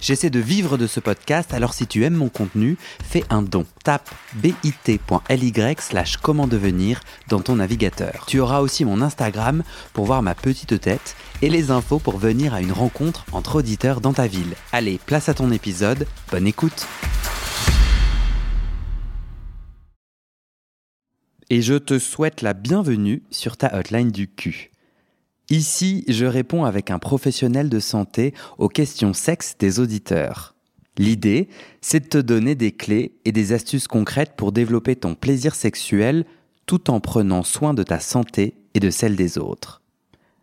J'essaie de vivre de ce podcast, alors si tu aimes mon contenu, fais un don. Tape bit.ly slash comment devenir dans ton navigateur. Tu auras aussi mon Instagram pour voir ma petite tête et les infos pour venir à une rencontre entre auditeurs dans ta ville. Allez, place à ton épisode, bonne écoute Et je te souhaite la bienvenue sur ta hotline du cul. Ici, je réponds avec un professionnel de santé aux questions sexes des auditeurs. L'idée, c'est de te donner des clés et des astuces concrètes pour développer ton plaisir sexuel tout en prenant soin de ta santé et de celle des autres.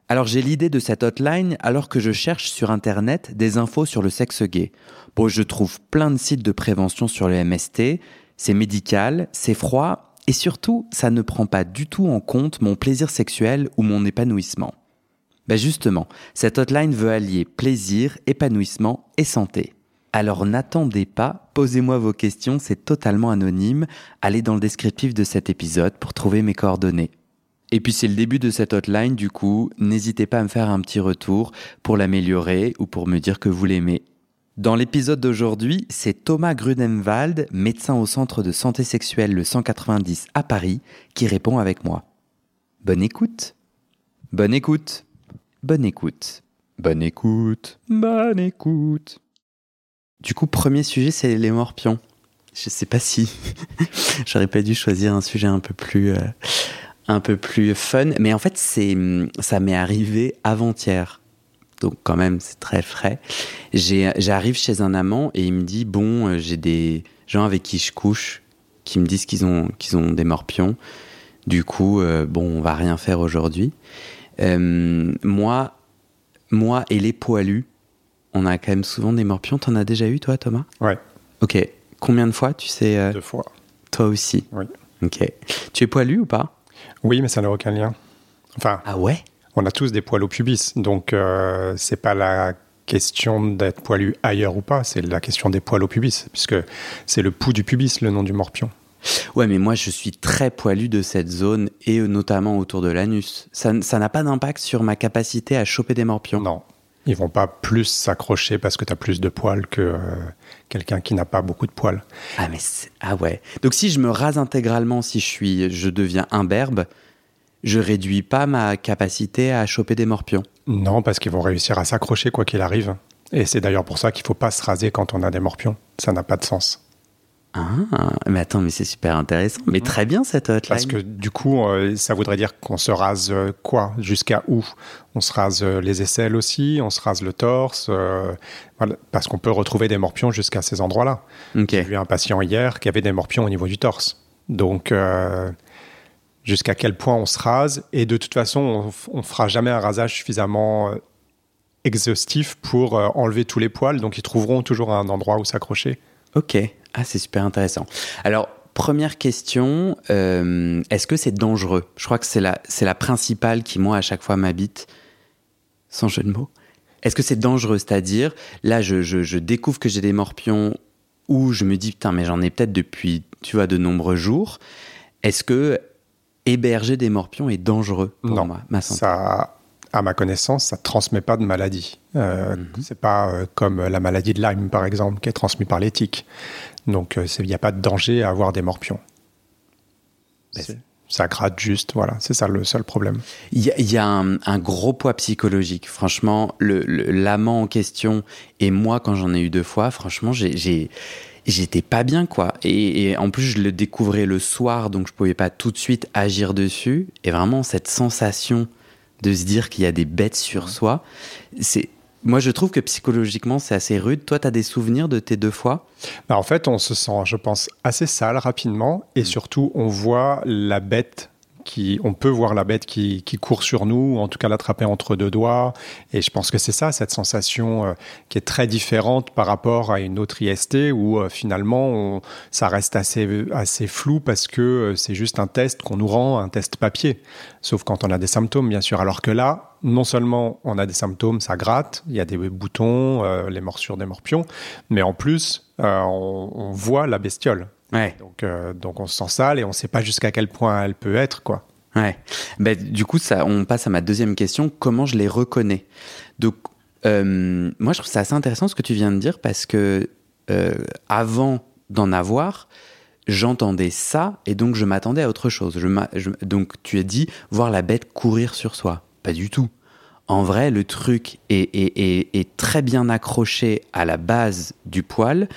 Alors j'ai l'idée de cette hotline alors que je cherche sur internet des infos sur le sexe gay. Je trouve plein de sites de prévention sur le MST, c'est médical, c'est froid et surtout, ça ne prend pas du tout en compte mon plaisir sexuel ou mon épanouissement. Ben justement, cette hotline veut allier plaisir, épanouissement et santé. Alors n'attendez pas, posez-moi vos questions, c'est totalement anonyme. Allez dans le descriptif de cet épisode pour trouver mes coordonnées. Et puis c'est le début de cette hotline, du coup, n'hésitez pas à me faire un petit retour pour l'améliorer ou pour me dire que vous l'aimez. Dans l'épisode d'aujourd'hui, c'est Thomas Grudenwald, médecin au centre de santé sexuelle le 190 à Paris, qui répond avec moi. Bonne écoute. Bonne écoute. Bonne écoute. Bonne écoute. Bonne écoute. Du coup, premier sujet, c'est les morpions. Je sais pas si j'aurais pas dû choisir un sujet un peu plus, euh, un peu plus fun, mais en fait, c'est, ça m'est arrivé avant-hier. Donc quand même, c'est très frais. j'arrive chez un amant et il me dit bon, euh, j'ai des gens avec qui je couche qui me disent qu'ils ont qu'ils ont des morpions. Du coup, euh, bon, on va rien faire aujourd'hui. Euh, moi, moi et les poilus, on a quand même souvent des morpions. T'en as déjà eu, toi, Thomas? Ouais. Ok. Combien de fois, tu sais euh, Deux fois. Toi aussi? Oui. Ok. Tu es poilu ou pas? Oui, mais ça n'a aucun lien. Enfin, Ah ouais? on a tous des poils au pubis, donc euh, c'est pas la question d'être poilu ailleurs ou pas, c'est la question des poils au pubis, puisque c'est le pouls du pubis, le nom du morpion. Ouais, mais moi, je suis très poilu de cette zone et notamment autour de l'anus. Ça n'a pas d'impact sur ma capacité à choper des morpions Non, ils vont pas plus s'accrocher parce que tu as plus de poils que euh, quelqu'un qui n'a pas beaucoup de poils. Ah mais ah ouais. Donc si je me rase intégralement, si je suis, je deviens imberbe, je réduis pas ma capacité à choper des morpions. Non, parce qu'ils vont réussir à s'accrocher quoi qu'il arrive. Et c'est d'ailleurs pour ça qu'il faut pas se raser quand on a des morpions. Ça n'a pas de sens. Ah, mais attends, mais c'est super intéressant. Mais très bien cette hotline. Parce que du coup, euh, ça voudrait dire qu'on se rase euh, quoi? Jusqu'à où? On se rase euh, les aisselles aussi, on se rase le torse, voilà, parce qu'on peut retrouver des morpions jusqu'à ces endroits-là. J'ai vu un patient hier qui avait des morpions au niveau du torse. Donc, jusqu'à quel point on se rase? Et de toute façon, on, on fera jamais un rasage suffisamment exhaustif pour enlever tous les poils. Donc, ils trouveront toujours un endroit où s'accrocher. Ok. Ah, c'est super intéressant. Alors, première question, euh, est-ce que c'est dangereux? Je crois que c'est la, c'est la principale qui, moi, à chaque fois m'habite, sans jeu de mots. Est-ce que c'est dangereux? C'est-à-dire, là, je, je- je découvre que j'ai des morpions ou je me dis, putain, mais j'en ai peut-être depuis, tu vois, de nombreux jours. Est-ce que héberger des morpions est dangereux pour non, moi, ma santé? Ça, à ma connaissance, ça transmet pas de maladie. Euh, C'est pas euh, comme la maladie de Lyme, par exemple, qui est transmise par les tiques. Donc, euh, il n'y a pas de danger à avoir des morpions. Ben, ça gratte juste, voilà, c'est ça le seul problème. Il y a, il y a un, un gros poids psychologique. Franchement, l'amant en question et moi, quand j'en ai eu deux fois, franchement, j'ai- j'étais pas bien, quoi. Et, et en plus, je le découvrais le soir, donc je pouvais pas tout de suite agir dessus. Et vraiment, cette sensation de se dire qu'il y a des bêtes sur soi, c'est. Moi, je trouve que psychologiquement, c'est assez rude. Toi, tu as des souvenirs de tes deux fois? Bah, en fait, on se sent, je pense, assez sale rapidement et surtout, on voit la bête qui, on peut voir la bête qui, qui court sur nous, ou en tout cas l'attraper entre deux doigts. Et je pense que c'est ça, cette sensation euh, qui est très différente par rapport à une autre IST où euh, finalement on, ça reste assez, assez flou parce que euh, c'est juste un test qu'on nous rend, un test papier. Sauf quand on a des symptômes, bien sûr. Alors que là, non seulement on a des symptômes, ça gratte, il y a des boutons, les morsures des morpions, mais en plus, on, on voit la bestiole. Donc, euh, donc on se sent sale et on ne sait pas jusqu'à quel point elle peut être, quoi. Ouais. Ben, du coup, ça, on passe à ma deuxième question. Comment je les reconnais? Donc, euh, moi, je trouve ça assez intéressant ce que tu viens de dire parce que euh, avant d'en avoir, j'entendais ça et donc je m'attendais à autre chose. Je, donc, tu as dit voir la bête courir sur soi. Pas du tout. En vrai, le truc est, est, est très bien accroché à la base du poil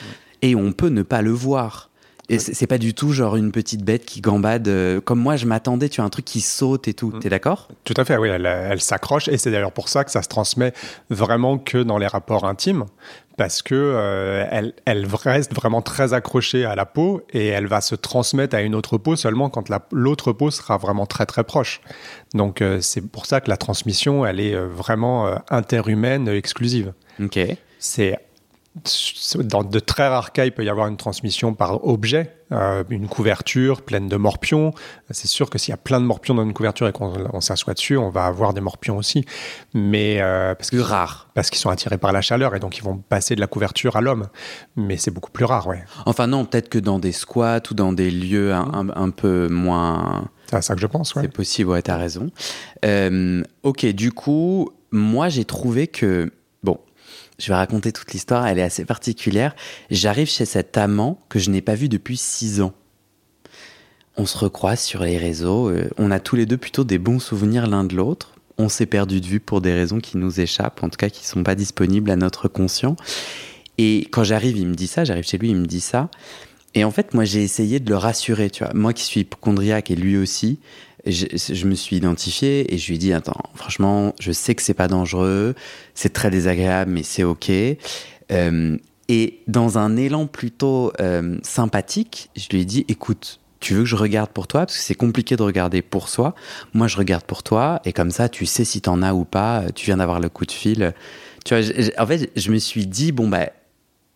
et on peut ne pas le voir. Et c'est pas du tout genre une petite bête qui gambade. Euh, comme moi, je m'attendais, tu as un truc qui saute et tout. Mm. T'es d'accord? Tout à fait, oui. Elle, s'accroche. Et c'est d'ailleurs pour ça que ça se transmet vraiment que dans les rapports intimes. Parce que euh, elle, elle, reste vraiment très accrochée à la peau et elle va se transmettre à une autre peau seulement quand l'autre peau sera vraiment très très proche. Donc euh, c'est pour ça que la transmission, elle est vraiment interhumaine exclusive. Ok. C'est dans de très rares cas, il peut y avoir une transmission par objet, euh, une couverture pleine de morpions. C'est sûr que s'il y a plein de morpions dans une couverture et qu'on s'assoit dessus, on va avoir des morpions aussi. Mais euh, parce que rare, parce qu'ils sont attirés par la chaleur et donc ils vont passer de la couverture à l'homme. Mais c'est beaucoup plus rare, ouais. Enfin non, peut-être que dans des squats ou dans des lieux un, peu moins. C'est ça que je pense, ouais. C'est possible, ouais, t'as raison. Euh, ok, du coup, moi j'ai trouvé que je vais raconter toute l'histoire, elle est assez particulière. J'arrive chez cet amant que je n'ai pas vu depuis six ans. On se recroise sur les réseaux, euh, on a tous les deux plutôt des bons souvenirs l'un de l'autre. On s'est perdu de vue pour des raisons qui nous échappent, en tout cas qui ne sont pas disponibles à notre conscient. Et quand j'arrive, il me dit ça, j'arrive chez lui, il me dit ça. Et en fait, moi, j'ai essayé de le rassurer, tu vois. Moi qui suis hypochondriaque et lui aussi, je, me suis identifié et je lui ai dit attends franchement je sais que c'est pas dangereux c'est très désagréable mais c'est ok. Euh, et dans un élan plutôt euh, sympathique je lui ai dit écoute tu veux que je regarde pour toi? Parce que c'est compliqué de regarder pour soi. Moi je regarde pour toi et comme ça tu sais si t'en as ou pas tu viens d'avoir le coup de fil. Tu vois en fait je me suis dit bon bah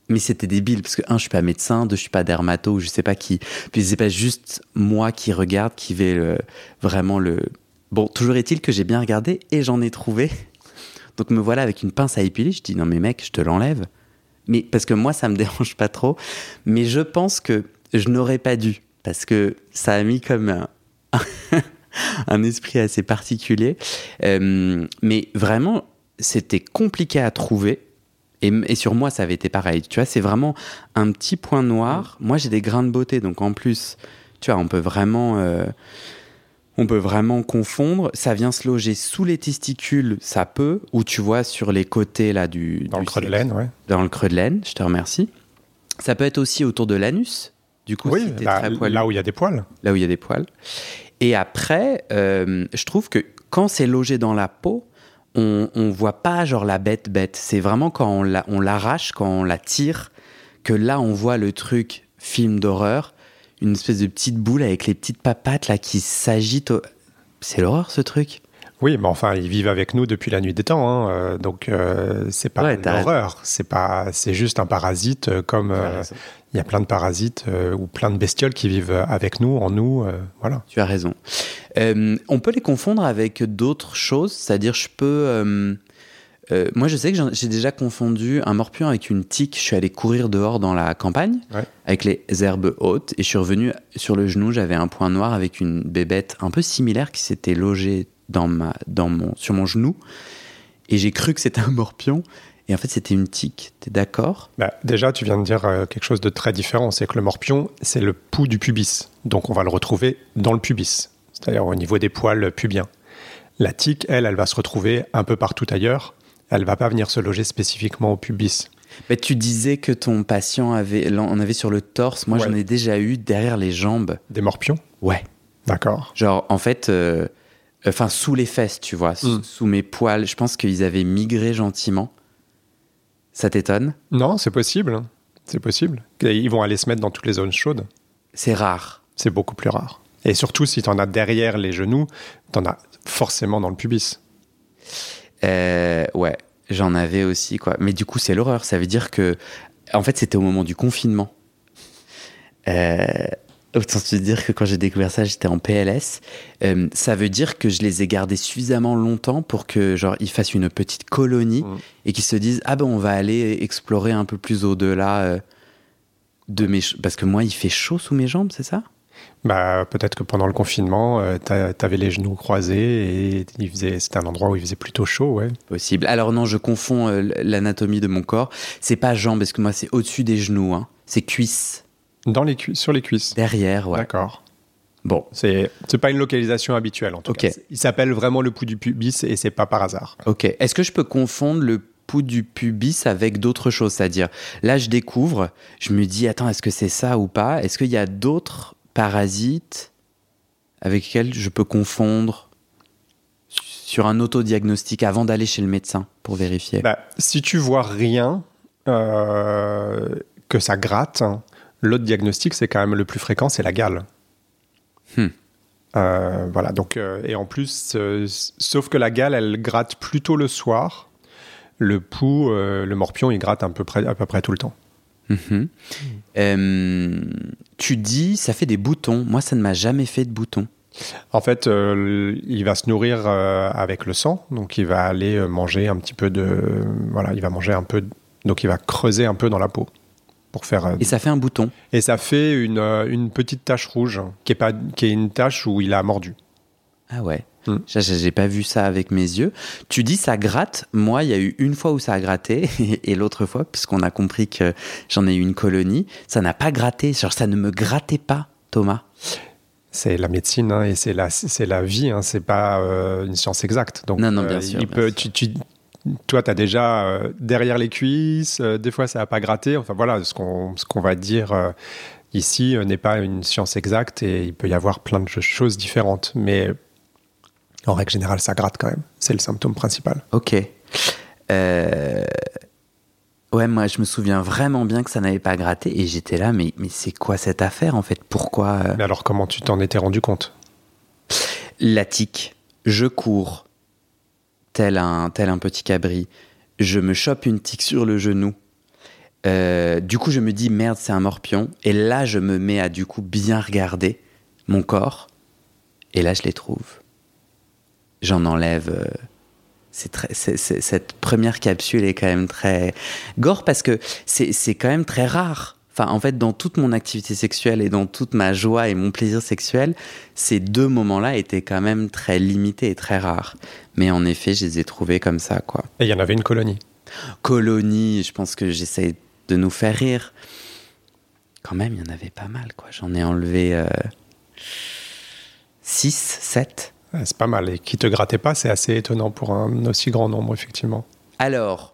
mais c'était débile parce que un je suis pas médecin deux je suis pas dermato je sais pas qui. Puis c'est pas juste moi qui regarde qui vais vraiment le bon toujours est-il que j'ai bien regardé et j'en ai trouvé. Donc me voilà avec une pince à épiler. Je dis non mais mec je te l'enlève. Mais parce que moi ça me dérange pas trop. Mais je pense que je n'aurais pas dû parce que ça a mis comme un, un esprit assez particulier. Euh, mais vraiment c'était compliqué à trouver et, sur moi, ça avait été pareil. Tu vois, c'est vraiment un petit point noir. Moi, j'ai des grains de beauté, donc en plus, tu vois, on peut vraiment, euh, on peut vraiment confondre. Ça vient se loger sous les testicules, ça peut, ou tu vois sur les côtés là du. Dans le creux de laine, ouais. Dans le creux de laine. Je te remercie. Ça peut être aussi autour de l'anus. Du coup, oui, bah, là où il y a des poils. Là où il y a des poils. Et après, euh, je trouve que quand c'est logé dans la peau, on, on voit pas genre la bête bête. C'est vraiment quand on l'arrache, quand on la tire, que là on voit le truc film d'horreur, une espèce de petite boule avec les petites papates là qui s'agitent. C'est l'horreur ce truc? Oui, mais enfin, ils vivent avec nous depuis la nuit des temps, hein, euh, donc euh, c'est pas ouais, une horreur, c'est pas, c'est juste un parasite euh, comme il y a plein de parasites ou plein de bestioles qui vivent avec nous, en nous, voilà. Tu as raison. on peut les confondre avec d'autres choses, c'est-à-dire je peux moi, je sais que j'ai déjà confondu un morpion avec une tique. Je suis allé courir dehors dans la campagne avec les herbes hautes et je suis revenu sur le genou. J'avais un point noir avec une bébête un peu similaire qui s'était logée dans ma, dans mon, sur mon genou. Et j'ai cru que c'était un morpion. Et en fait, c'était une tique. T'es d'accord? Bah, Déjà, tu viens de dire euh, quelque chose de très différent. C'est que le morpion, c'est le pouls du pubis. Donc, on va le retrouver dans le pubis, c'est-à-dire au niveau des poils pubiens. La tique, elle, elle va se retrouver un peu partout ailleurs. Elle va pas venir se loger spécifiquement au pubis. Mais tu disais que ton patient avait, en avait sur le torse. Moi, j'en ai déjà eu derrière les jambes. Des morpions? Ouais. D'accord. Genre, en fait, euh, enfin sous les fesses, tu vois, mm. sous, mes poils. Je pense qu'ils avaient migré gentiment. Ça t'étonne? Non, c'est possible. C'est possible. Ils vont aller se mettre dans toutes les zones chaudes. C'est rare. C'est beaucoup plus rare. Et surtout, si tu en as derrière les genoux, tu en as forcément dans le pubis. Euh, ouais, j'en avais aussi, quoi. Mais du coup, c'est l'horreur. Ça veut dire que, en fait, c'était au moment du confinement. Euh, autant te dire que quand j'ai découvert ça, j'étais en PLS. Euh, ça veut dire que je les ai gardés suffisamment longtemps pour que, genre, ils fassent une petite colonie et qu'ils se disent, ah ben, on va aller explorer un peu plus au-delà euh, de mes, parce que moi, il fait chaud sous mes jambes, c'est ça? Bah, peut-être que pendant le confinement, euh, t'a- t'avais les genoux croisés et il faisait, c'était un endroit où il faisait plutôt chaud, ouais. Possible. Alors non, je confonds euh, l'anatomie de mon corps. C'est pas jambes, parce que moi, c'est au-dessus des genoux. Hein. C'est cuisses, Dans les sur les cuisses. derrière, ouais. D'accord. Bon, C'est, c'est pas une localisation habituelle en tout cas. Il s'appelle vraiment le pouls du pubis et c'est pas par hasard. ok. Est-ce que je peux confondre le pouls du pubis avec d'autres choses? C'est-à-dire, là, je découvre, je me dis, attends, est-ce que c'est ça ou pas? Est-ce qu'il y a d'autres parasites avec lesquels je peux confondre sur un autodiagnostic avant d'aller chez le médecin pour vérifier? Bah, si tu vois rien, euh, que ça gratte, hein, l'autre diagnostic, c'est quand même le plus fréquent, c'est la gale. Hmm. Euh, voilà, donc, euh, et en plus, euh, sauf que la gale, elle gratte plutôt le soir. Le pouls, euh, le morpion, il gratte à peu près, à peu près tout le temps. Mhm. Tu dis, ça fait des boutons. Moi, ça ne m'a jamais fait de boutons. En fait, il va se nourrir avec le sang, donc il va aller manger un petit peu de, voilà, il va manger un peu, donc il va creuser un peu dans la peau pour faire. euh, Et ça fait un bouton. Et ça fait une, euh, une petite tache rouge, qui est, pas, qui est une tache où il a mordu. Ah ouais. Hmm. J'ai- pas vu ça avec mes yeux. Tu dis ça gratte. Moi, il y a eu une fois où ça a gratté et l'autre fois, puisqu'on a compris que j'en ai eu une colonie, ça n'a pas gratté. Genre, ça ne me grattait pas, Thomas. C'est la médecine hein, et c'est la, c'est la vie, hein, c'est pas euh, une science exacte. Donc, Non, non, bien euh, sûr, il bien peut, sûr. tu, tu- toi, tu as déjà euh, derrière les cuisses, euh, des fois ça n'a pas gratté. Enfin voilà, ce qu'on qu'on va dire euh, ici n'est pas une science exacte et il peut y avoir plein de choses différentes. Mais en règle générale, ça gratte quand même. C'est le symptôme principal. Ok. Ouais, moi, je me souviens vraiment bien que ça n'avait pas gratté et j'étais là, mais, mais c'est quoi cette affaire en fait? Pourquoi Mais alors, comment tu t'en étais rendu compte? La tique. Je cours, tel un, tel un petit cabri. Je me chope une tique sur le genou. Euh, du coup, je me dis merde, c'est un morpion. Et là, je me mets à du coup bien regarder mon corps. Et là, je les trouve. J'en enlève. euh, c'est très, cette première capsule est quand même très gore parce que c'est quand même très rare. Enfin, en fait, dans toute mon activité sexuelle et dans toute ma joie et mon plaisir sexuel, ces deux moments-là étaient quand même très limités et très rares. Mais en effet, je les ai trouvés comme ça, quoi. Et il y en avait une colonie. Colonie, je pense que j'essaie de nous faire rire. Quand même, il y en avait pas mal, quoi. J'en ai enlevé 6, 7. Ouais, C'est pas mal. Et qui te grattait pas, c'est assez étonnant pour un aussi grand nombre, effectivement. Alors,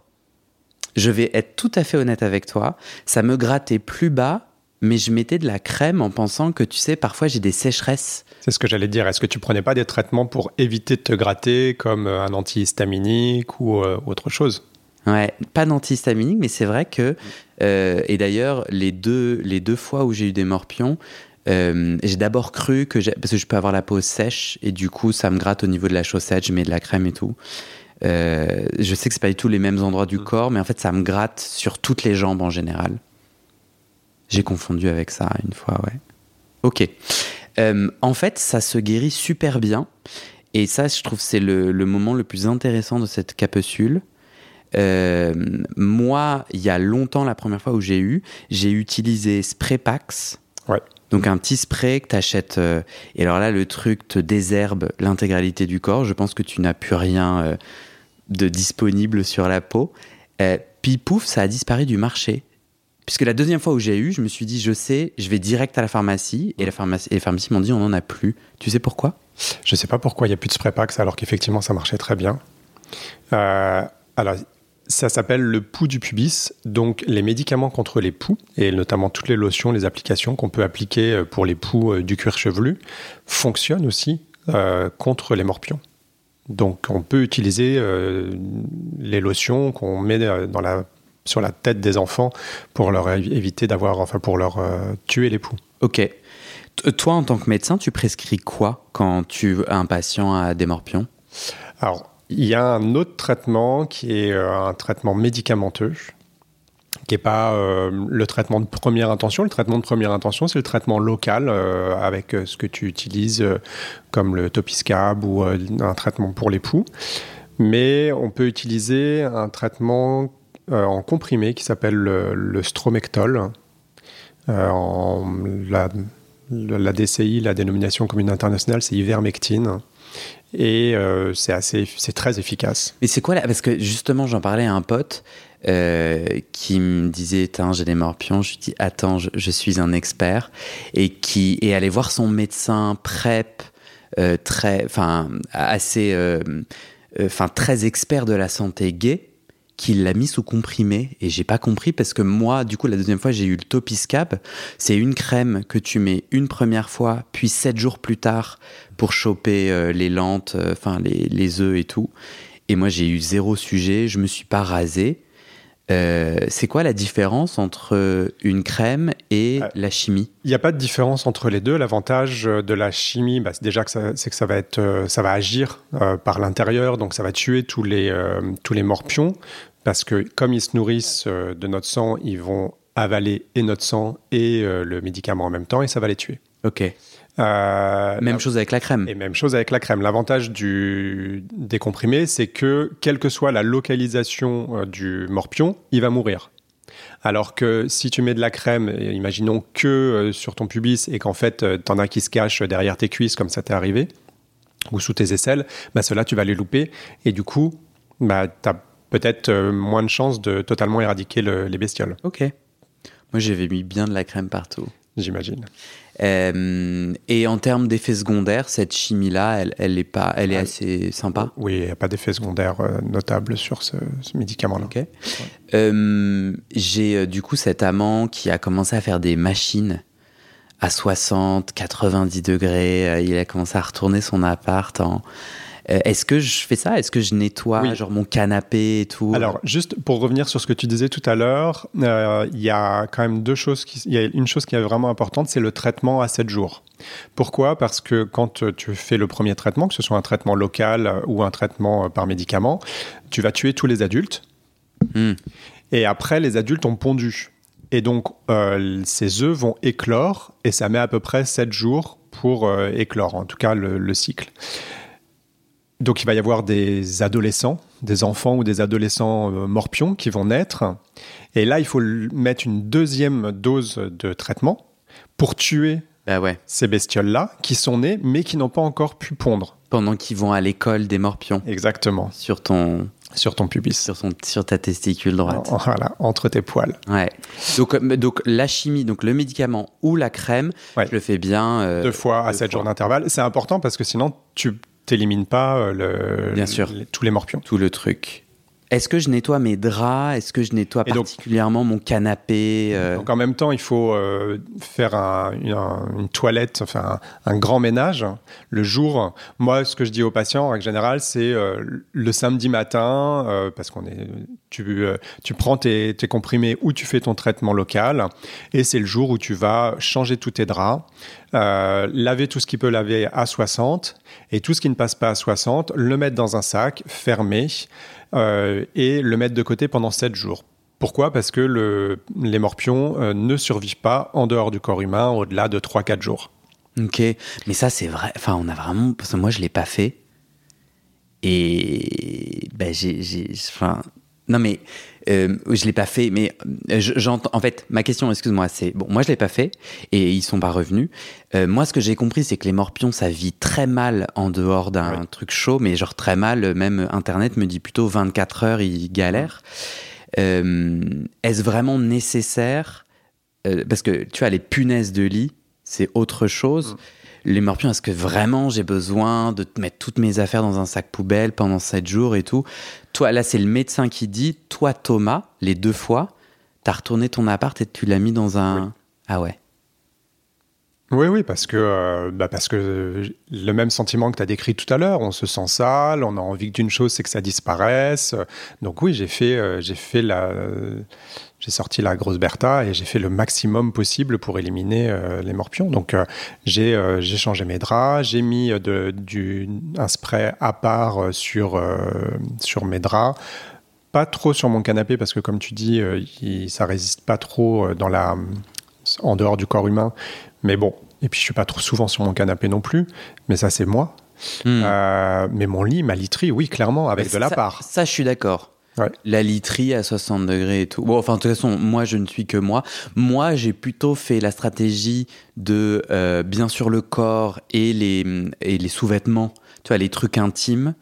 je vais être tout à fait honnête avec toi. Ça me grattait plus bas, mais je mettais de la crème en pensant que, tu sais, parfois j'ai des sécheresses. C'est ce que j'allais dire. Est-ce que tu prenais pas des traitements pour éviter de te gratter, comme euh, un antihistaminique ou euh, autre chose? Ouais, pas d'antihistaminique, mais c'est vrai que. euh, et d'ailleurs, les deux, les deux fois où j'ai eu des morpions, euh, j'ai d'abord cru que. Parce que je peux avoir la peau sèche, et du coup, ça me gratte au niveau de la chaussette, je mets de la crème et tout. Euh, je sais que c'est pas du tout les mêmes endroits du corps, mais en fait, ça me gratte sur toutes les jambes en général. J'ai confondu avec ça une fois, ouais. Ok. Euh, en fait, ça se guérit super bien. Et ça, je trouve, c'est le, le moment le plus intéressant de cette capsule. Euh, moi, il y a longtemps, la première fois où j'ai eu, j'ai utilisé Spraypax. Donc un petit spray que tu achètes. et alors là, le truc te désherbe l'intégralité du corps. Je pense que tu n'as plus rien euh, de disponible sur la peau. Euh, puis pouf, ça a disparu du marché. Puisque la deuxième fois où j'ai eu, je me suis dit, je sais, je vais direct à la pharmacie. Et, la pharmacie, et les pharmacies m'ont dit, on n'en a plus. Tu sais pourquoi? Je sais pas pourquoi il n'y a plus de Spraypax alors qu'effectivement ça marchait très bien. Euh, alors, ça s'appelle le pouls du pubis. Donc, les médicaments contre les poux, et notamment toutes les lotions, les applications qu'on peut appliquer euh, pour les poux euh, du cuir chevelu, fonctionnent aussi euh, contre les morpions. Donc, on peut utiliser euh, les lotions qu'on met dans la, sur la tête des enfants pour leur évi- éviter d'avoir, enfin, pour leur euh, tuer les poux. Ok. Toi, en tant que médecin, tu prescris quoi quand tu as un patient à des morpions? Alors, il y a un autre traitement qui est euh, un traitement médicamenteux, qui n'est pas euh, le traitement de première intention. Le traitement de première intention, c'est le traitement local euh, avec ce que tu utilises comme le topiscab ou un traitement pour les poux. Mais on peut utiliser un traitement en comprimé qui s'appelle le, stromectol. en, la, la, DCI, la dénomination commune internationale, c'est ivermectine et euh, c'est assez, c'est très efficace. Mais c'est quoi là Parce que justement, j'en parlais à un pote euh, qui me disait j'ai des morpions. Je lui dis attends, je, suis un expert et qui est allé voir son médecin prep euh, très, enfin assez, enfin très expert de la santé gay qu'il l'a mis sous comprimé. Et j'ai pas compris parce que moi du coup la deuxième fois j'ai eu le Topiscab c'est une crème que tu mets une première fois puis sept jours plus tard pour choper euh, les lentes euh, enfin les, les œufs et tout. Et moi j'ai eu zéro sujet. Je me suis pas rasé euh, c'est quoi la différence entre une crème et la chimie? Il n'y a pas de différence entre les deux. L'avantage de la chimie, bah, c'est déjà que ça, c'est que ça va être, ça va agir par l'intérieur, donc ça va tuer tous les tous les morpions parce que comme ils se nourrissent euh, de notre sang, ils vont avaler et notre sang et euh, le médicament en même temps et ça va les tuer. Ok. Euh, même chose avec la crème. Et même chose avec la crème. L'avantage du des comprimés, c'est que quelle que soit la localisation du morpion, il va mourir. Alors que si tu mets de la crème, imaginons que sur ton pubis et qu'en fait tu en as qui se cachent derrière tes cuisses comme ça t'est arrivé, ou sous tes aisselles, bah cela tu vas les louper et du coup bah, tu peut-être euh, moins de chances de totalement éradiquer les bestioles. Ok. Moi, j'avais mis bien de la crème partout. J'imagine. Euh, et en termes d'effets secondaires, cette chimie-là, elle, est pas, elle est assez sympa? Oui, il n'y a pas d'effet secondaire euh, notable sur ce, médicament-là. Ok. J'ai du coup cet amant qui a commencé à faire des machines à 60, 90 degrés. il a commencé à retourner son appart en euh, est-ce que je fais ça? Est-ce que je nettoie genre mon canapé et tout? Alors, juste pour revenir sur ce que tu disais tout à l'heure, euh, il y a quand même deux choses. Il y a une chose qui est vraiment importante, c'est le traitement à 7 jours. Pourquoi? Parce que quand tu fais le premier traitement, que ce soit un traitement local ou un traitement par médicament, tu vas tuer tous les adultes. Hmm. Et après, les adultes ont pondu. Et donc, euh, ces œufs vont éclore et ça met à peu près 7 jours pour éclore, en tout cas le cycle. Donc il va y avoir des adolescents, des enfants ou des adolescents euh, morpions qui vont naître. Et là, il faut mettre une deuxième dose de traitement pour tuer bah ouais. ces bestioles-là qui sont nées mais qui n'ont pas encore pu pondre. Pendant qu'ils vont à l'école des morpions. Exactement. Sur ton... Sur ton pubis. Sur, sur ta testicule droite. Voilà, entre tes poils. Ouais. Donc, euh, donc la chimie, donc le médicament ou la crème, je le fais bien. Euh, deux fois à sept jours d'intervalle. C'est important parce que sinon, tu t'élimines pas euh, le, Bien sûr. tous les morpions. Tout le truc. Est-ce que je nettoie mes draps? Est-ce que je nettoie particulièrement mon canapé euh? Donc en même temps, il faut euh, faire une, toilette, enfin un, grand ménage le jour. Moi, ce que je dis aux patients, en règle générale, c'est le samedi matin, parce qu'on est, tu, tu prends tes, tes, comprimés ou tu fais ton traitement local, et c'est le jour où tu vas changer tous tes draps, laver tout ce qui peut laver à 60, et tout ce qui ne passe pas à 60, le mettre dans un sac fermé euh, et le mettre de côté pendant 7 jours. Pourquoi? Parce que le, les morpions euh, ne survivent pas en dehors du corps humain au-delà de 3-4 jours. Ok, mais ça c'est vrai. Enfin, on a vraiment. Parce que moi je l'ai pas fait. Et ben, j'ai. Non mais euh, je l'ai pas fait, mais euh, j'entends. En fait, ma question, excuse-moi, c'est bon. Moi, je l'ai pas fait et ils sont pas revenus. Euh, moi, ce que j'ai compris, c'est que les morpions, ça vit très mal en dehors d'un truc chaud, mais genre très mal. Même Internet me dit plutôt 24 heures, ils galèrent. Euh, est-ce vraiment nécessaire? Parce que tu vois, les punaises de lit, c'est autre chose. Mm les morpions, est-ce que vraiment j'ai besoin de mettre toutes mes affaires dans un sac poubelle pendant 7 jours et tout? Toi, là, c'est le médecin qui dit, toi, Thomas, les deux fois, t'as retourné ton appart et tu l'as mis dans un... Ah ouais. Oui, oui, parce que, euh, bah parce que le même sentiment que tu as décrit tout à l'heure, on se sent sale, on a envie d'une chose, c'est que ça disparaisse. Donc oui, j'ai fait, euh, j'ai fait la, j'ai sorti la grosse Bertha et j'ai fait le maximum possible pour éliminer euh, les morpions. Donc j'ai, j'ai changé mes draps, j'ai mis du, un spray à part sur, sur mes draps. Pas trop sur mon canapé parce que comme tu dis, il, ça résiste pas trop dans la, en dehors du corps humain. Mais bon, et puis je suis pas trop souvent sur mon canapé non plus, mais ça c'est moi. Hmm. Euh, mais mon lit, ma literie, oui, clairement, avec de la part. Ça, je suis d'accord. La literie à 60 degrés et tout. Bon, enfin, de toute façon, moi, je ne suis que moi. Moi, j'ai plutôt fait la stratégie de, euh, bien sûr, le corps et les, et les sous-vêtements, tu vois, les trucs intimes.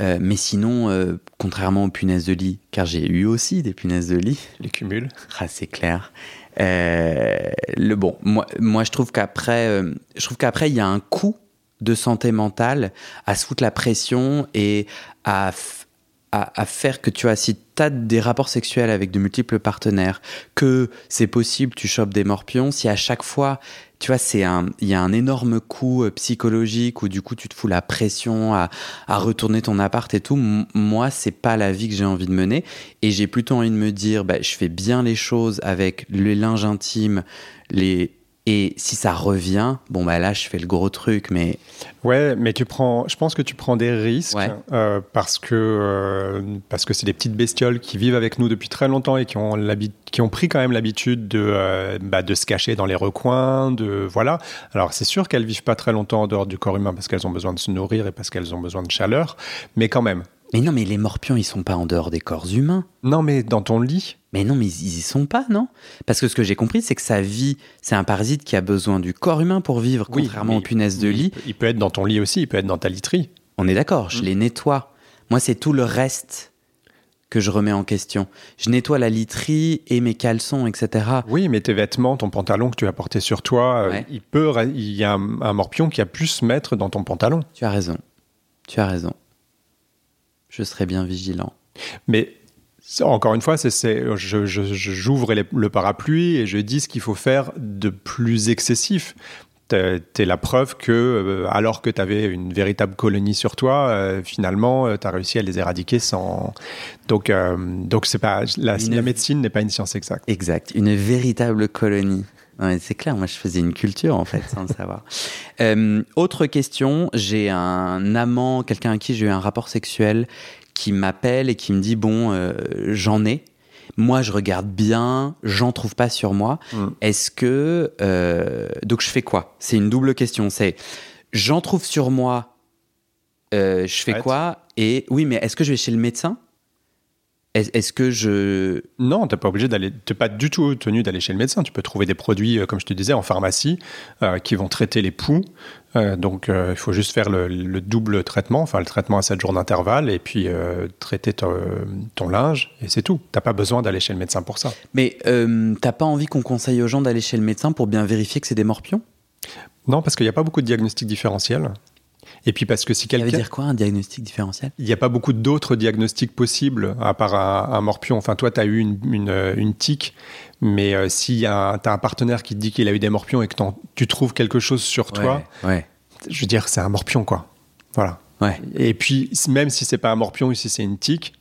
Euh, mais sinon, contrairement aux punaises de lit, car j'ai eu aussi des punaises de lit. Les cumuls. Ah, c'est clair. Euh, le bon, moi, moi je trouve qu'après, euh, je trouve qu'après il y a un coût de santé mentale à se foutre la pression et à, à, faire que tu as si tu as des rapports sexuels avec de multiples partenaires, que c'est possible, tu chopes des morpions, si à chaque fois tu vois, c'est un, il y a un énorme coup euh, psychologique où du coup tu te fous la pression à, à retourner ton appart et tout. moi, c'est pas la vie que j'ai envie de mener et j'ai plutôt envie de me dire, bah, je fais bien les choses avec le linge intime, les et si ça revient, bon bah là je fais le gros truc, mais ouais, mais tu prends, je pense que tu prends des risques euh, parce que euh, parce que c'est des petites bestioles qui vivent avec nous depuis très longtemps et qui ont qui ont pris quand même l'habitude de euh, bah, de se cacher dans les recoins, de voilà. Alors c'est sûr qu'elles vivent pas très longtemps en dehors du corps humain parce qu'elles ont besoin de se nourrir et parce qu'elles ont besoin de chaleur, mais quand même. Mais non, mais les morpions, ils sont pas en dehors des corps humains. Non, mais dans ton lit. Mais non, mais ils y sont pas, non? Parce que ce que j'ai compris, c'est que sa vie, c'est un parasite qui a besoin du corps humain pour vivre, contrairement aux punaises de lit. Il peut être dans ton lit aussi, il peut être dans ta literie. On est d'accord, je mm. les nettoie. Moi, c'est tout le reste que je remets en question. Je nettoie la literie et mes caleçons, etc. Oui, mais tes vêtements, ton pantalon que tu as porté sur toi, euh, il peut, il y a un morpion qui a pu se mettre dans ton pantalon. Tu as raison. Tu as raison je serai bien vigilant. Mais encore une fois, c'est, j'ouvre le parapluie et je dis ce qu'il faut faire de plus excessif. T'es la preuve que, euh, alors que tu avais une véritable colonie sur toi, euh, finalement, euh, tu as réussi à les éradiquer sans. Donc, donc c'est pas la, la médecine n'est pas une science exacte. Exact, une véritable colonie c'est clair, moi je faisais une culture en fait sans le savoir. Euh, autre question, j'ai un amant, quelqu'un à qui j'ai eu un rapport sexuel qui m'appelle et qui me dit bon, euh, j'en ai. Moi, je regarde bien, j'en trouve pas sur moi. Mm. Est-ce que euh, donc je fais quoi? C'est une double question. C'est j'en trouve sur moi, je fais quoi? Et oui, mais est-ce que je vais chez le médecin? Est-ce que je... Non, t'es pas obligé d'aller, t'es pas du tout tenu d'aller chez le médecin. Tu peux trouver des produits, euh, comme je te disais, en pharmacie, euh, qui vont traiter les poux. Euh, donc, il faut juste faire le, double traitement, enfin le traitement à 7 jours d'intervalle, et puis traiter ton, linge, et c'est tout. T'as pas besoin d'aller chez le médecin pour ça. Mais t'as pas envie qu'on conseille aux gens d'aller chez le médecin pour bien vérifier que c'est des morpions? Non, parce qu'il n'y a pas beaucoup de diagnostics différentiels. Et puis parce que si quelqu'un... Ça veut dire quoi un diagnostic différentiel? Il n'y a pas beaucoup d'autres diagnostics possibles à part un, morpion. Enfin, toi, tu as eu une, une, une, tique, mais euh, si tu as un partenaire qui te dit qu'il a eu des morpions et que tu trouves quelque chose sur toi, ouais. je veux dire, c'est un morpion, quoi. Voilà. Ouais. Et puis, même si c'est pas un morpion ou si c'est une tique,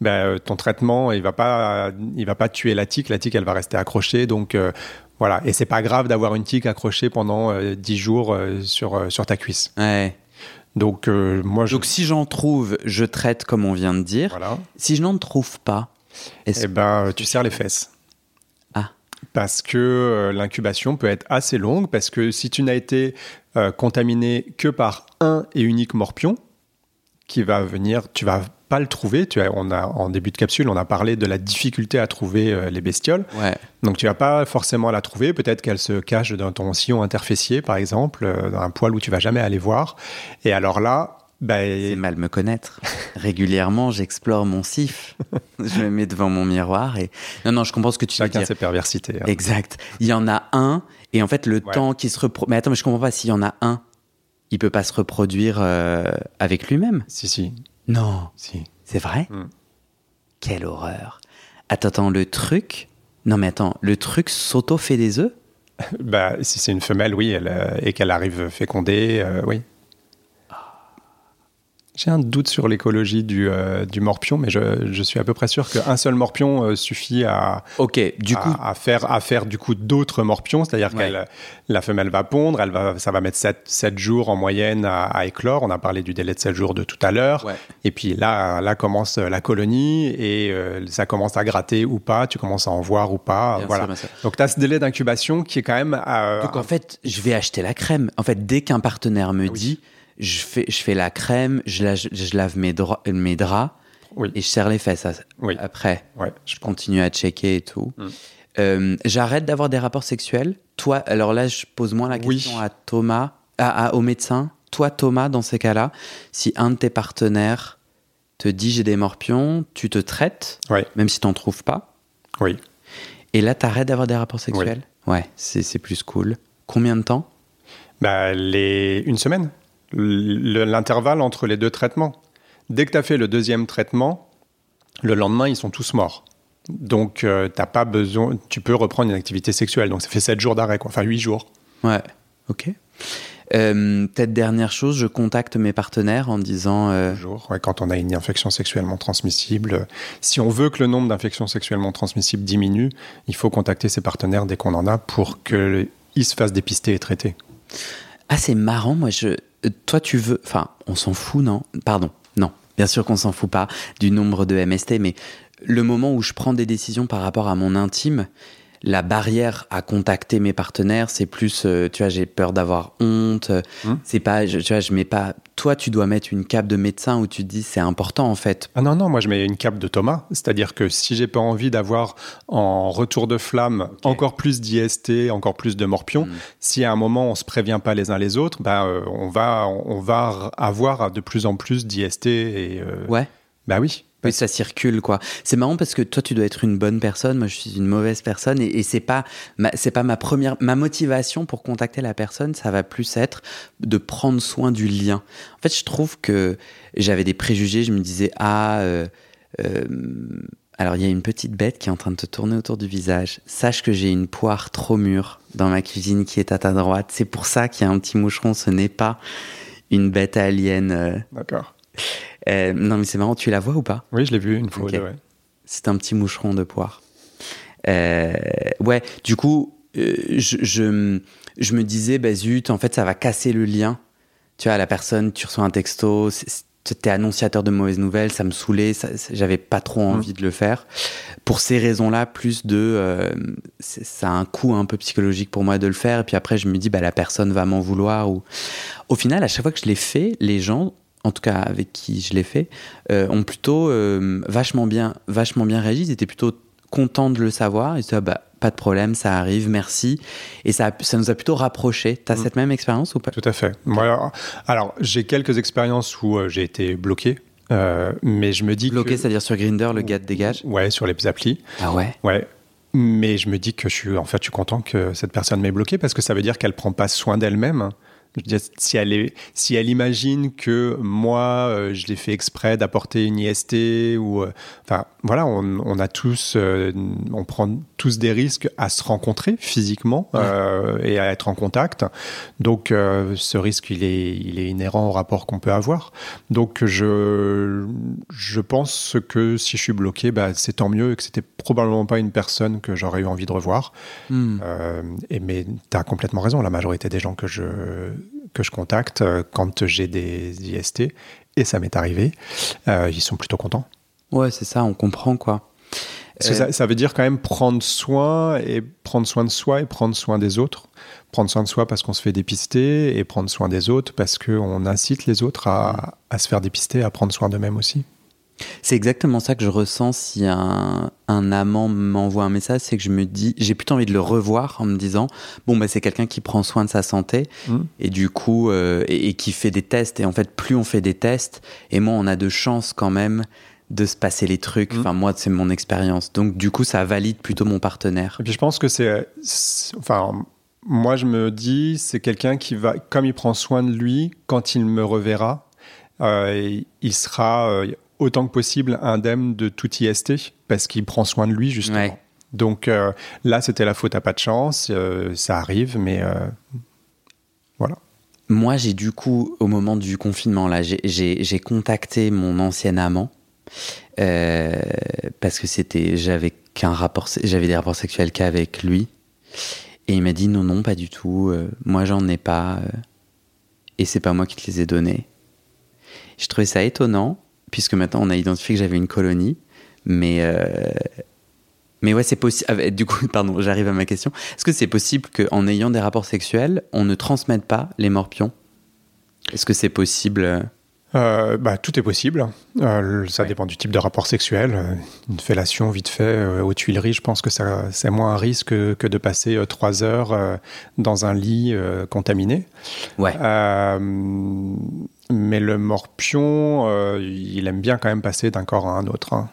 ben, euh, ton traitement, il va pas, il va pas tuer la tique. La tique, elle va rester accrochée. Donc, euh, voilà. Et c'est pas grave d'avoir une tique accrochée pendant 10 jours sur, sur ta cuisse. Ouais. Donc, euh, moi, Donc, si j'en trouve, je traite comme on vient de dire. Voilà. Si je n'en trouve pas, eh ben, tu serres les fesses. Ah. Parce que euh, l'incubation peut être assez longue, parce que si tu n'as été euh, contaminé que par un et unique morpion, qui va venir, tu vas pas le trouver. Tu as, on a, en début de capsule, on a parlé de la difficulté à trouver euh, les bestioles. Ouais. Donc tu vas pas forcément la trouver. Peut-être qu'elle se cache dans ton sillon interfécier, par exemple, euh, dans un poil où tu vas jamais aller voir. Et alors là, bah, c'est mal me connaître. Régulièrement, j'explore mon sif. je me mets devant mon miroir et non, non, je comprends ce que tu Chacun veux dire. ses perversités. Hein. Exact. Il y en a un et en fait le temps qui se reproduit. Mais attends, mais je comprends pas s'il y en a un il peut pas se reproduire euh, avec lui-même. Si, si. Non. Si. C'est vrai? Mm. Quelle horreur. Attends, attends, le truc. Non, mais attends, le truc s'auto-fait des œufs? Bah, Si c'est une femelle, oui, elle, euh, et qu'elle arrive fécondée, euh, oui. J'ai un doute sur l'écologie du, euh, du morpion, mais je, je, suis à peu près sûr qu'un seul morpion euh, suffit à, ok du à, coup, à faire, à faire du coup d'autres morpions, c'est-à-dire Ouais. que la femelle va pondre, elle va, ça va mettre 7, 7 jours en moyenne à, à éclore. On a parlé du délai de 7 jours de tout à l'heure. Ouais. Et puis là, là commence la colonie et euh, ça commence à gratter ou pas, tu commences à en voir ou pas. Bien voilà. sûr, bien sûr. Donc tu as ce délai d'incubation qui est quand même... euh, Donc en fait, je vais acheter la crème. En fait, dès qu'un partenaire me oui. dit, je fais, je fais la crème, je, la- je lave mes, dra- mes draps Oui. et je serre les fesses. Oui. Après, ouais, je continue à checker et tout. Mm. Euh, J'arrête d'avoir des rapports sexuels. Toi, alors là, je pose moins la Oui. question à Thomas, à, à- au médecin. Toi, Thomas, dans ces cas-là, si un de tes partenaires te dit j'ai des morpions, tu te traites, Ouais. même si t'en trouves pas. Oui. Et là, t'arrêtes d'avoir des rapports sexuels? Ouais, c'est c'est plus cool. Combien de temps? Bah, les... Une semaine. Le- L'intervalle entre les deux traitements. Dès que tu as fait le deuxième traitement, le lendemain, ils sont tous morts. Donc, euh, t'as pas besoin. Tu peux reprendre une activité sexuelle. Donc, ça fait 7 jours d'arrêt, quoi. Enfin, 8 jours. Ouais, ok. Euh, Peut-être dernière chose, je contacte mes partenaires en disant euh, Jours. Ouais, quand on a une infection sexuellement transmissible, euh, si on veut que le nombre d'infections sexuellement transmissibles diminue, il faut contacter ses partenaires dès qu'on en a pour qu'ils se fassent dépister et traiter. Ah, c'est marrant, moi, je. Euh, Toi, tu veux. Enfin, on s'en fout, non? Pardon, non. Bien sûr qu'on s'en fout pas du nombre de MST, mais le moment où je prends des décisions par rapport à mon intime, la barrière à contacter mes partenaires, c'est plus, euh, tu vois, j'ai peur d'avoir honte. Hmm. C'est pas, je- tu vois, je mets pas. Toi, tu dois mettre une cape de médecin où tu te dis c'est important en fait. Ah non, non, moi je mets une cape de Thomas. C'est-à-dire que si j'ai pas envie d'avoir en retour de flamme encore plus d'IST, encore plus de morpions, Mm. si à un moment on se prévient pas les uns les autres, bah, euh, on, va, on va avoir de plus en plus d'IST. Et, euh, Ouais. Bah oui. Oui, ça circule quoi. C'est marrant parce que toi tu dois être une bonne personne, moi je suis une mauvaise personne et, c'est pas c'est pas ma première ma motivation pour contacter la personne, ça va plus être de prendre soin du lien. En fait, je trouve que j'avais des préjugés, je me disais ah euh, euh, alors il y a une petite bête qui est en train de te tourner autour du visage. Sache que j'ai une poire trop mûre dans ma cuisine qui est à ta droite. C'est pour ça qu'il y a un petit moucheron, ce n'est pas une bête alien. euh. D'accord. Euh, non mais c'est marrant, tu la vois ou pas? Oui, je l'ai vu une fois. Ouais. C'est un petit moucheron de poire. Euh, ouais, du coup, euh, je, je, je me disais, bah zut, en fait, ça va casser le lien. Tu vois, la personne, tu reçois un texto, t'es annonciateur de mauvaises nouvelles, ça me saoulait, j'avais pas trop envie de le faire. Pour ces raisons-là, plus de. euh, ça a un coût un peu psychologique pour moi de le faire. Et puis après, je me dis, bah, la personne va m'en vouloir. Ou... Au final, à chaque fois que je l'ai fait, les gens, en tout cas avec qui je l'ai fait, euh, ont plutôt euh, vachement, bien, vachement bien réagi. Ils étaient plutôt contents de le savoir. Ils disaient, ah bah, pas de problème, ça arrive, merci. Et ça, ça nous a plutôt rapprochés. T'as Mm. cette même expérience ou pas? Tout à fait. Moi, alors, j'ai quelques expériences où euh, j'ai été bloqué, euh, mais je me dis Bloqué, que... c'est-à-dire sur Grinder, le gars te dégage? Ouais, sur les applis. Ah ouais? Ouais. Mais je me dis que je suis, en fait, je suis content que cette personne m'ait bloqué parce que ça veut dire qu'elle prend pas soin d'elle-même. Si elle, si elle imagine que moi, euh, je l'ai fait exprès d'apporter une IST ou, euh, enfin, voilà, on, on a tous, euh, on prend tous des risques à se rencontrer physiquement euh, et à être en contact. Donc, euh, ce risque, il est, il est inhérent au rapport qu'on peut avoir. Donc, je, je pense que si je suis bloqué, bah, c'est tant mieux et que c'était probablement pas une personne que j'aurais eu envie de revoir. Hmm. Et, mais tu as complètement raison. La majorité des gens que je, que je contacte quand j'ai des IST, et ça m'est arrivé, ils sont plutôt contents. Ouais, c'est ça, on comprend quoi. Parce que Euh, ça, ça veut dire quand même prendre soin et prendre soin de soi et prendre soin des autres. Prendre soin de soi parce qu'on se fait dépister et prendre soin des autres parce qu'on incite les autres à, à se faire dépister, à prendre soin d'eux-mêmes aussi. C'est exactement ça que je ressens si un, un amant m'envoie un message, c'est que je me dis, j'ai plutôt envie de le revoir en me disant, bon, bah, c'est quelqu'un qui prend soin de sa santé Mm. et du coup, euh, et, et qui fait des tests. Et en fait, plus on fait des tests, et moins on a de chances quand même de se passer les trucs. Mm. Enfin, moi, c'est mon expérience. Donc, du coup, ça valide plutôt mon partenaire. Et puis je pense que c'est, enfin, moi je me dis, c'est quelqu'un qui va, comme il prend soin de lui, quand il me reverra, euh, il sera euh, autant que possible indemne de tout IST parce qu'il prend soin de lui justement. Ouais. Donc euh, là, c'était la faute à pas de chance. ça arrive, mais voilà. Moi, j'ai du coup, au moment du confinement, là, j'ai contacté mon ancien amant euh, parce que c'était, j'avais qu'un rapport, j'avais des rapports sexuels qu'avec lui, et il m'a dit non, non, pas du tout. euh, moi, j'en ai pas, euh, et c'est pas moi qui te les ai donnés. Je trouvais ça étonnant puisque maintenant on a identifié que j'avais une colonie, mais mais ouais, c'est possible. Du coup, pardon, j'arrive à ma question. Est-ce que c'est possible qu'en ayant des rapports sexuels, on ne transmette pas les morpions? Est-ce que c'est possible euh, bah, tout est possible. Euh, ça Ouais. dépend du type de rapport sexuel. Euh, Une fellation vite fait aux Tuileries, je pense que c'est moins un risque que, que de passer trois heures dans un lit contaminé. Ouais. Mais le morpion, il aime bien quand même passer d'un corps à un autre. hein.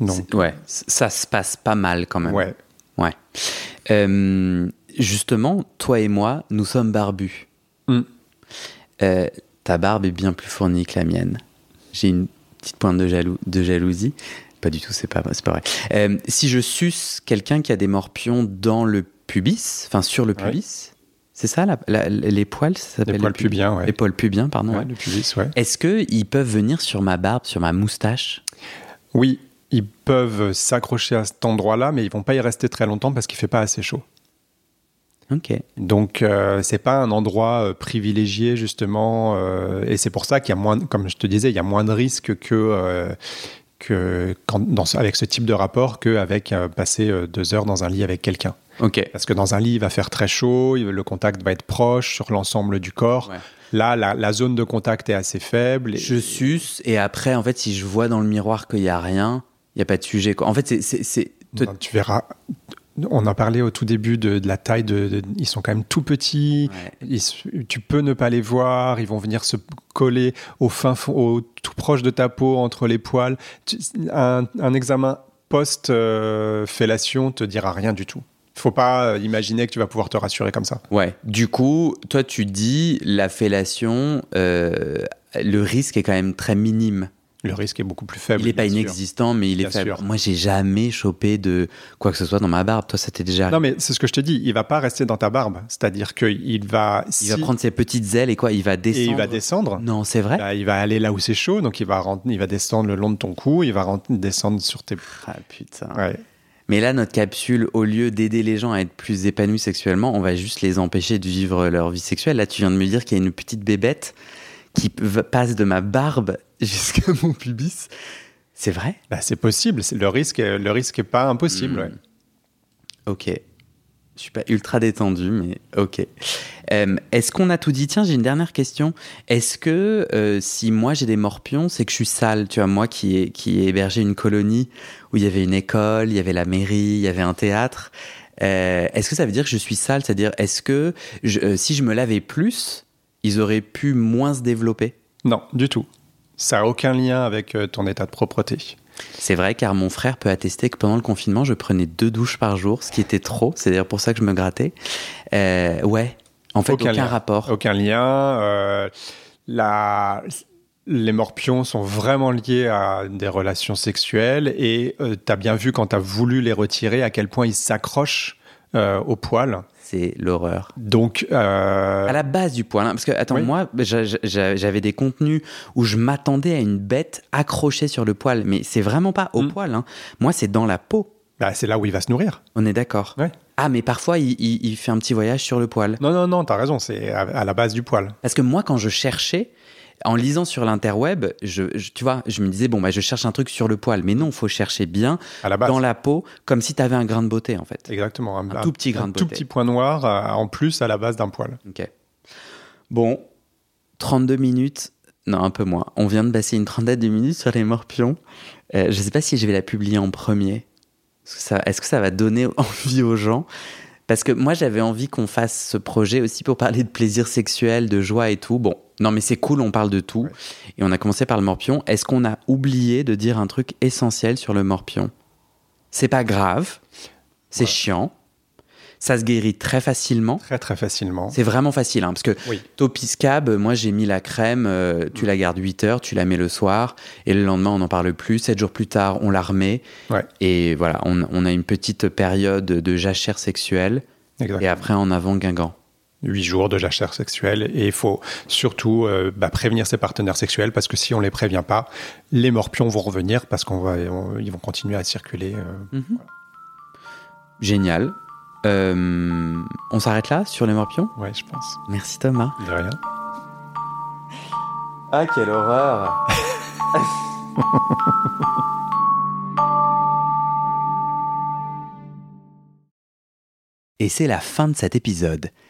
Donc, Ouais, ça se passe pas mal quand même. ouais. Ouais. Euh, justement, toi et moi, nous sommes barbus. Mm. Euh, ta barbe est bien plus fournie que la mienne. J'ai une petite pointe de, jalou- de jalousie. Pas du tout, c'est pas, vrai. Euh, si je suce quelqu'un qui a des morpions dans le pubis, enfin sur le Ouais. pubis, c'est ça, la- la- les poils, ça s'appelle Les poils pubis pubiens, ouais. Les poils pubiens, pardon. Ouais, le pubis, ouais. Est-ce qu'ils peuvent venir sur ma barbe, sur ma moustache? Oui, ils peuvent s'accrocher à cet endroit-là, mais ils vont pas y rester très longtemps parce qu'il fait pas assez chaud. Donc euh, c'est pas un endroit euh, privilégié justement, euh, et c'est pour ça qu'il y a moins, comme je te disais, il y a moins de risques que euh, que quand, dans, ce- avec ce type de rapport qu'avec passer deux heures dans un lit avec quelqu'un. Ok. Parce que dans un lit, il va faire très chaud, le contact va être proche sur l'ensemble du corps. Ouais. Là, la, la zone de contact est assez faible. et- Je suce et après, en fait, si je vois dans le miroir qu'il n'y a rien, il n'y a pas de sujet. Quoi. En fait, c'est- Ben, tu verras. On a parlé au tout début de, de la taille de, de- Ils sont quand même tout petits. Ouais. Ils tu peux ne pas les voir. Ils vont venir se coller au fin fond, au, tout proche de ta peau, entre les poils. Un, un examen post-fellation te dira rien du tout. Il faut pas euh, imaginer que tu vas pouvoir te rassurer comme ça. Ouais. Du coup, toi, tu dis la fellation, euh, le risque est quand même très minime. Le risque est beaucoup plus faible. Il n'est pas sûr. inexistant, mais il est Bien faible. sûr. Moi, j'ai jamais chopé de quoi que ce soit dans ma barbe. Toi, ça t'est déjà. Non, mais c'est ce que je te dis. Il va pas rester dans ta barbe. C'est-à-dire qu'il va. il va prendre ses petites ailes et quoi Il va et descendre. il va descendre. Non, c'est vrai. Bah, il va aller là où c'est chaud, donc il va, il va descendre le long de ton cou, il va descendre sur tes. Ah putain. Ouais. Mais là, notre capsule, au lieu d'aider les gens à être plus épanouis sexuellement, on va juste les empêcher de vivre leur vie sexuelle. Là, tu viens de me dire qu'il y a une petite bébête qui passe de ma barbe jusqu'à mon pubis. C'est vrai? Bah, c'est possible, c'est- le risque, est- le risque est pas impossible. Hmm. ouais. Ok. Je suis pas ultra détendu, mais ok. Euh, Est-ce qu'on a tout dit? Tiens, j'ai une dernière question. Est-ce que euh, si moi j'ai des morpions, c'est que je suis sale Tu vois, moi qui ai, qui ai hébergé une colonie où il y avait une école, il y avait la mairie, il y avait un théâtre. euh, est-ce que ça veut dire que je suis sale? C'est-à-dire, est-ce que je- euh, si je me lavais plus, ils auraient pu moins se développer? Non, du tout. Ça n'a aucun lien avec euh, ton état de propreté. C'est vrai, car mon frère peut attester que pendant le confinement, je prenais deux douches par jour, ce qui était trop. C'est d'ailleurs pour ça que je me grattais. Euh, ouais. En fait, aucun, lien. rapport. Aucun lien. euh, la- Les morpions sont vraiment liés à des relations sexuelles et tu as bien vu quand tu as voulu les retirer à quel point ils s'accrochent euh, au poil. C'est l'horreur. Donc, euh, À la base du poil, hein, parce que attends, Oui. moi, j'a- j'a- j'avais des contenus où je m'attendais à une bête accrochée sur le poil, mais c'est vraiment pas au Mm. poil. hein. Moi, c'est dans la peau. bah, c'est là où il va se nourrir. On est d'accord. Ouais. Ah, mais parfois, il, il- il fait un petit voyage sur le poil. Non, non, non, tu as raison, c'est à, à la base du poil. Parce que moi, quand je cherchais, en lisant sur l'interweb, je, je- tu vois, je me disais, bon, bah, je cherche un truc sur le poil. Mais non, faut chercher bien À la base. dans la peau, comme si tu avais un grain de beauté, en fait. Exactement. Un tout petit grain un de tout petit point noir euh, en plus à la base d'un poil. Ok. Bon, 32 minutes. Non, un peu moins. On vient de passer une trentaine de minutes sur les morpions. Euh, je sais pas si je vais la publier en premier. Est-ce que ça, est-ce que ça va donner envie aux gens? Parce que moi, j'avais envie qu'on fasse ce projet aussi pour parler de plaisir sexuel, de joie et tout. Bon, non, mais c'est cool, on parle de tout. Ouais. Et on a commencé par le morpion. Est-ce qu'on a oublié de dire un truc essentiel sur le morpion? C'est pas grave. C'est Ouais. chiant. Ça se guérit très facilement. Très très facilement. C'est vraiment facile, hein, parce que Oui. Topiscab, moi j'ai mis la crème, euh, tu la gardes 8 heures, tu la mets le soir, et le lendemain on n'en parle plus. 7 jours plus tard, on la remet. Ouais. Et voilà, on, on a une petite période de jachère sexuelle, et après en avant Guingamp. 8 jours de jachère sexuelle et il faut surtout euh, bah, prévenir ses partenaires sexuels parce que si on les prévient pas, les morpions vont revenir parce qu'on va, on- ils vont continuer à circuler. euh. Génial. Euh, on s'arrête là sur les morpions? Ouais, je pense. Merci Thomas. De rien. Ah, quelle horreur Et c'est la fin de cet épisode.